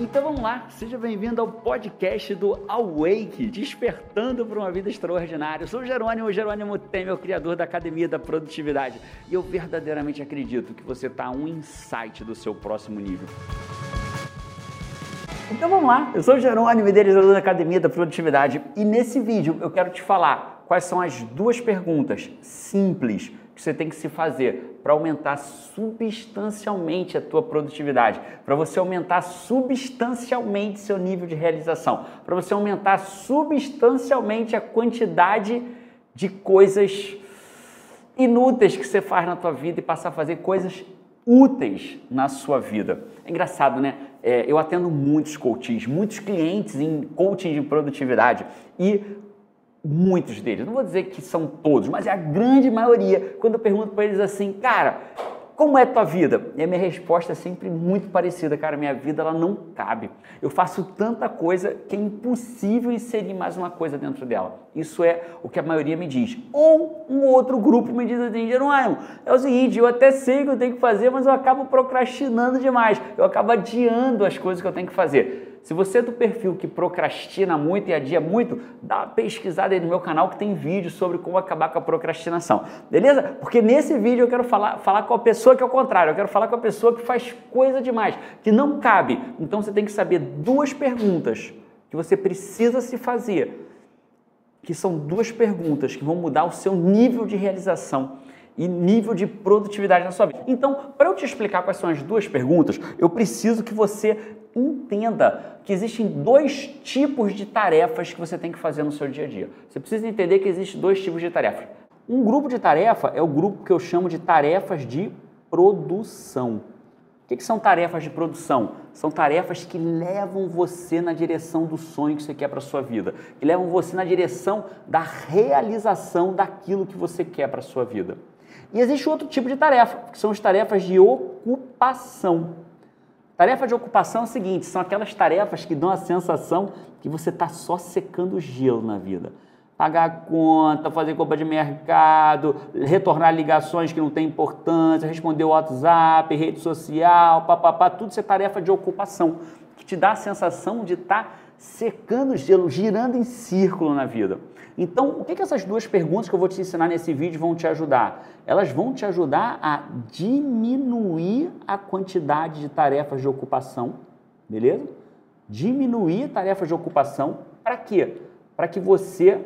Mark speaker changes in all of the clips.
Speaker 1: Então vamos lá, seja bem-vindo ao podcast do Awake, despertando para uma vida extraordinária. Eu sou o Jerônimo, o Jerônimo Temer, o criador da Academia da Produtividade, e eu verdadeiramente acredito que você está um insight do seu próximo nível. Então vamos lá, eu sou o Jerônimo, idealizador da Academia da Produtividade, e nesse vídeo eu quero te falar quais são as duas perguntas simples que você tem que se fazer para aumentar substancialmente a tua produtividade, para você aumentar substancialmente seu nível de realização, para você aumentar substancialmente a quantidade de coisas inúteis que você faz na tua vida e passar a fazer coisas úteis na sua vida. É engraçado, né? É, eu atendo muitos coaches, muitos clientes em coaching de produtividade e muitos deles, não vou dizer que são todos, mas é a grande maioria, quando eu pergunto para eles assim, cara, como é tua vida? E a minha resposta é sempre muito parecida, cara, minha vida ela não cabe. Eu faço tanta coisa que é impossível inserir mais uma coisa dentro dela. Isso é o que a maioria me diz. Ou um outro grupo me diz assim, Jerônimo, é o seguinte, eu até sei o que eu tenho que fazer, mas eu acabo procrastinando demais. Eu acabo adiando as coisas que eu tenho que fazer. Se você é do perfil que procrastina muito e adia muito, dá uma pesquisada aí no meu canal que tem vídeo sobre como acabar com a procrastinação. Beleza? Porque nesse vídeo eu quero falar, falar com a pessoa que é o contrário, eu quero falar com a pessoa que faz coisa demais, que não cabe. Então você tem que saber duas perguntas que você precisa se fazer, que são duas perguntas que vão mudar o seu nível de realização e nível de produtividade na sua vida. Então, para eu te explicar quais são as duas perguntas, eu preciso que você entenda que existem dois tipos de tarefas que você tem que fazer no seu dia a dia. Você precisa entender que existem dois tipos de tarefas. Um grupo de tarefa é o grupo que eu chamo de tarefas de produção. O que, são tarefas de produção? São tarefas que levam você na direção do sonho que você quer para a sua vida, que levam você na direção da realização daquilo que você quer para a sua vida. E existe outro tipo de tarefa, que são as tarefas de ocupação. Tarefa de ocupação é o seguinte: são aquelas tarefas que dão a sensação que você está só secando gelo na vida. Pagar conta, fazer compra de mercado, retornar ligações que não têm importância, responder o WhatsApp, rede social, papapá, tudo isso é tarefa de ocupação, que te dá a sensação de estar tá secando gelo, girando em círculo na vida. Então, o que, que essas duas perguntas que eu vou te ensinar nesse vídeo vão te ajudar? Elas vão te ajudar a diminuir a quantidade de tarefas de ocupação, beleza? Diminuir tarefas de ocupação para quê? Para que você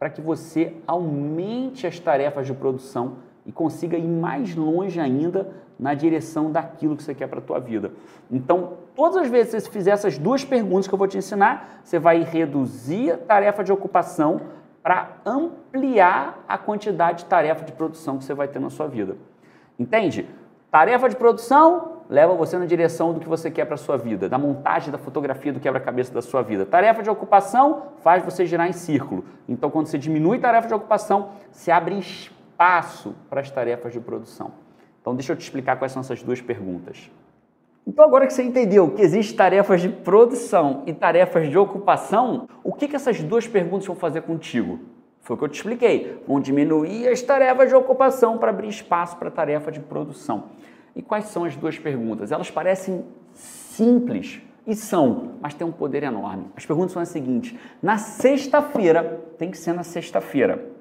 Speaker 1: para que você aumente as tarefas de produção e consiga ir mais longe ainda na direção daquilo que você quer para a tua vida. Então, todas as vezes que você fizer essas duas perguntas que eu vou te ensinar, você vai reduzir a tarefa de ocupação para ampliar a quantidade de tarefa de produção que você vai ter na sua vida. Entende? Tarefa de produção leva você na direção do que você quer para a sua vida, da montagem da fotografia do quebra-cabeça da sua vida. Tarefa de ocupação faz você girar em círculo. Então, quando você diminui tarefa de ocupação, se abre espaço para as tarefas de produção. Então, deixa eu te explicar quais são essas duas perguntas. Então, agora que você entendeu que existem tarefas de produção e tarefas de ocupação, o que, que essas duas perguntas vão fazer contigo? Foi o que eu te expliquei. Vão diminuir as tarefas de ocupação para abrir espaço para a tarefa de produção. E quais são as duas perguntas? Elas parecem simples e são, mas tem um poder enorme. As perguntas são as seguintes: na sexta-feira, tem que ser na sexta-feira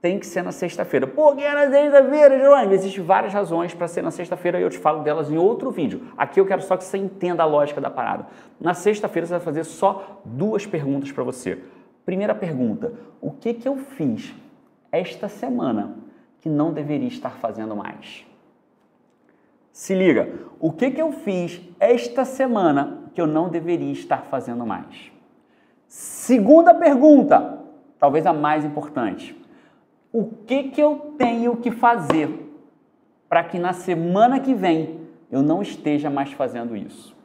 Speaker 1: tem que ser na sexta-feira. Por que é na sexta-feira, Jerônimo? Existem várias razões para ser na sexta-feira e eu te falo delas em outro vídeo. Aqui eu quero só que você entenda a lógica da parada. Na sexta-feira você vai fazer só duas perguntas para você. Primeira pergunta: o que, que eu fiz esta semana que não deveria estar fazendo mais? Se liga, o que, que eu fiz esta semana que eu não deveria estar fazendo mais? Segunda pergunta, talvez a mais importante o que, que eu tenho que fazer para que na semana que vem eu não esteja mais fazendo isso.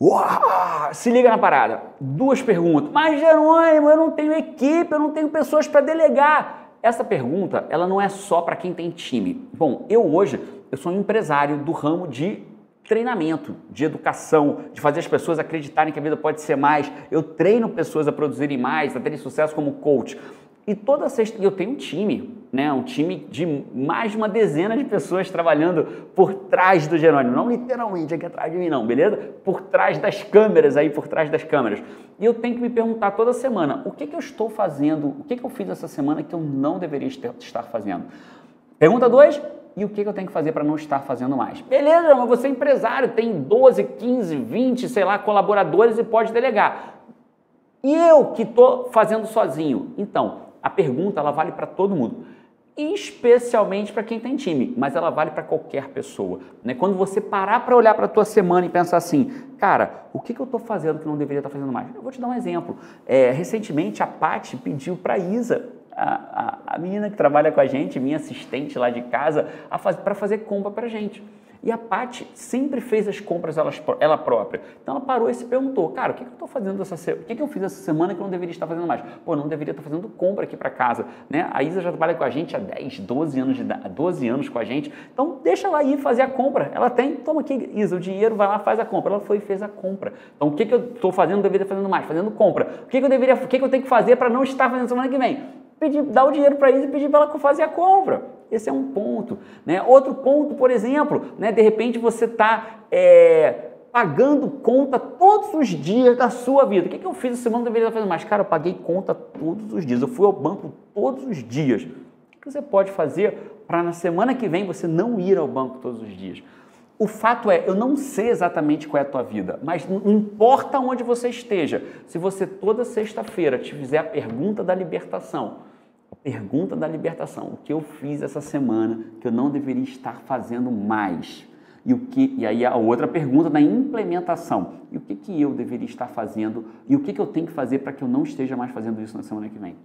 Speaker 1: Uau! Se liga na parada. Duas perguntas. Mas Jerônimo, eu não tenho equipe, eu não tenho pessoas para delegar. Essa pergunta, ela não é só para quem tem time. Bom, eu hoje, eu sou um empresário do ramo de treinamento, de educação, de fazer as pessoas acreditarem que a vida pode ser mais. Eu treino pessoas a produzirem mais, a terem sucesso como coach. E toda sexta, eu tenho um time, né? Um time de mais de uma dezena de pessoas trabalhando por trás do Jerônimo, não literalmente aqui atrás de mim, não, beleza? Por trás das câmeras, aí por trás das câmeras. E eu tenho que me perguntar toda semana: o que, que eu estou fazendo, o que, que eu fiz essa semana que eu não deveria estar fazendo? Pergunta 2: e o que, que eu tenho que fazer para não estar fazendo mais? Beleza, mas você é empresário, tem 12, 15, 20, sei lá, colaboradores e pode delegar. E eu que estou fazendo sozinho? Então, a pergunta ela vale para todo mundo, especialmente para quem tem time, mas ela vale para qualquer pessoa. Né? Quando você parar para olhar para a tua semana e pensar assim, cara, o que, que eu estou fazendo que não deveria estar tá fazendo mais? Eu vou te dar um exemplo. É, recentemente a Paty pediu para a Isa, a, a, menina que trabalha com a gente, minha assistente lá de casa, para fazer compra para a gente. E a Paty sempre fez as compras ela, ela, própria. Então ela parou e se perguntou, cara, o que, que eu estou fazendo essa semana? O que, que eu fiz essa semana que eu não deveria estar fazendo mais? Pô, não deveria estar fazendo compra aqui para casa. Né? A Isa já trabalha com a gente há 10, 12 anos, de, 12 anos com a gente. Então deixa ela ir fazer a compra. Ela tem, toma aqui, Isa, o dinheiro, vai lá, faz a compra. Ela foi e fez a compra. Então o que, que eu estou fazendo, não deveria estar fazendo mais? Fazendo compra. O que, que eu deveria, o que, que eu tenho que fazer para não estar fazendo semana que vem? Pedir, dar o dinheiro para Isa e pedir para ela fazer a compra. Esse é um ponto. Né? Outro ponto, por exemplo, né? de repente você está é, pagando conta todos os dias da sua vida. O que, que eu fiz essa semana? Não deveria fazendo mais. Cara, eu paguei conta todos os dias. Eu fui ao banco todos os dias. O que você pode fazer para na semana que vem você não ir ao banco todos os dias? O fato é, eu não sei exatamente qual é a tua vida, mas não importa onde você esteja, se você toda sexta-feira te fizer a pergunta da libertação, pergunta da libertação. O que eu fiz essa semana que eu não deveria estar fazendo mais? E, o que, e aí a outra pergunta da implementação. E o que, que eu deveria estar fazendo? E o que, que eu tenho que fazer para que eu não esteja mais fazendo isso na semana que vem?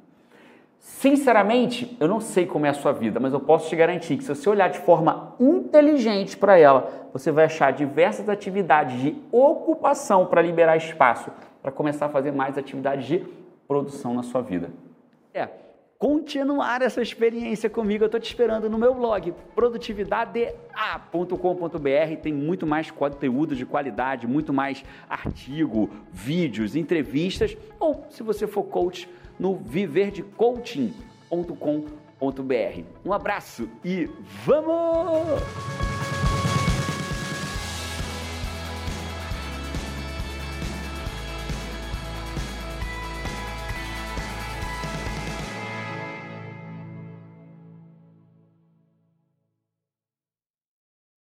Speaker 1: Sinceramente, eu não sei como é a sua vida, mas eu posso te garantir que se você olhar de forma inteligente para ela, você vai achar diversas atividades de ocupação para liberar espaço para começar a fazer mais atividades de produção na sua vida. É, continuar essa experiência comigo, eu estou te esperando no meu blog produtividadea.com.br. Tem muito mais conteúdo de qualidade, muito mais artigo, vídeos, entrevistas. Ou, se você for coach, no viverdecoaching.com.br. Um abraço e vamos!